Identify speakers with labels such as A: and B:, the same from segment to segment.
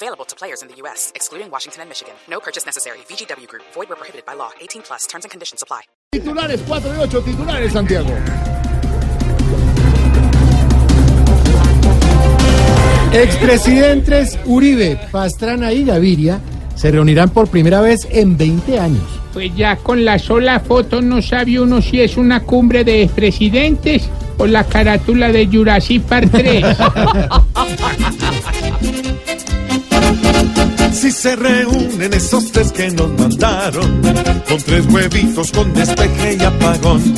A: Available to players in the U.S., excluding Washington and Michigan. No purchase necessary. VGW Group. Void where prohibited by law. 18 plus. Terms and conditions apply.
B: Titulares 4 de 8, titulares Santiago.
C: Expresidentes Uribe, Pastrana y Gaviria se reunirán por primera vez en 20 años.
D: Pues ya con la sola foto no sabe uno si es una cumbre de presidentes o la carátula de Jurassic Park 3.
E: Si se reúnen esos tres que nos mandaron, con tres huevitos con despeje y apagón,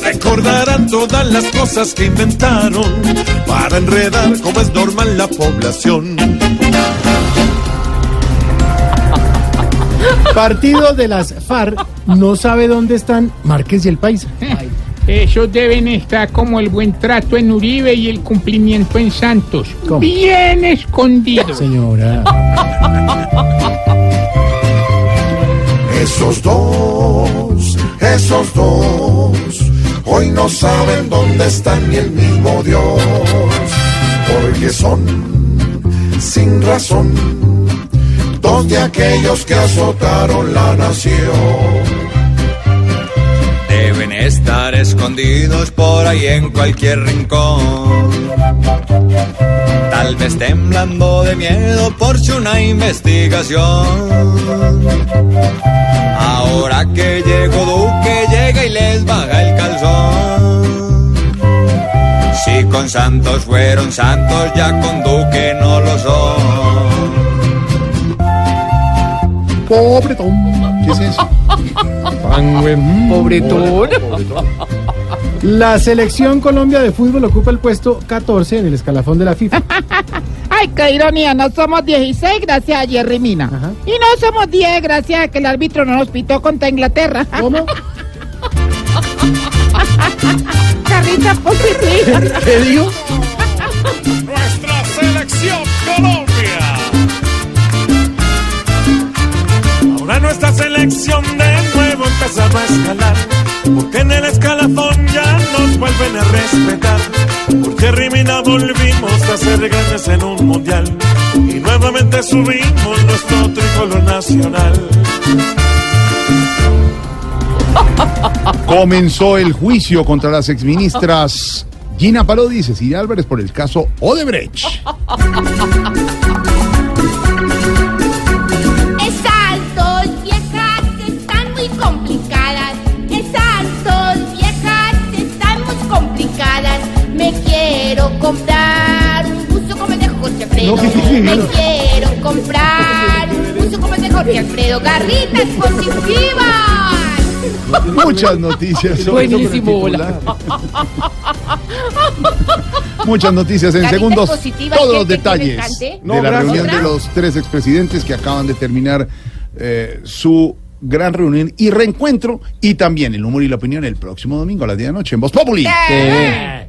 E: recordarán todas las cosas que inventaron para enredar como es normal la población.
C: Partido de las FARC no sabe dónde están Márquez y el Paisa.
D: Esos deben estar como el buen trato en Uribe y el cumplimiento en Santos.
C: ¿Cómo?
D: Bien escondidos.
C: Señora.
E: Esos dos, esos dos, hoy no saben dónde están ni el mismo Dios, porque son, sin razón, dos de aquellos que azotaron la nación.
F: Deben estar escondidos por ahí en cualquier rincón. Tal vez temblando de miedo por si una investigación. Ahora que llegó Duque, llega y les baja el calzón. Si con Santos fueron santos, ya con Duque no lo son.
C: Pobretón. ¿Qué es eso? Pobretón. La selección Colombia de fútbol ocupa el puesto 14 en el escalafón de la FIFA.
G: Ay, qué ironía, no somos 16 gracias a Jerry Mina.
C: Ajá.
G: Y no somos 10 gracias a que el árbitro no nos pitó contra Inglaterra.
C: ¿Cómo?
G: Carrita positiva.
C: ¿Qué digo?
E: Nuestra selección Colombia. Ahora nuestra selección de nuevo empezaba a escalar. Porque en el escalafón ya nos vuelven a respetar. Por Jerry Mina volvimos a ser grandes en un mundial. Y nuevamente subimos nuestro tricolor nacional.
B: Comenzó el juicio contra las exministras Gina Parodi y Cecilia Álvarez por el caso Odebrecht.
H: Alfredo. Me quiero comprar un el de Jorge Alfredo. Garritas positivas.
B: Muchas noticias.
G: Buenísimo,
B: Titular. Muchas noticias en segundos. Todos los
H: ¿quiere que le
B: detalles de la
C: gracias.
B: reunión de los tres expresidentes que acaban de terminar eh, su gran reunión y reencuentro y también el humor y la opinión el próximo domingo a las 10 de la noche en Voz Populi.
H: Eh.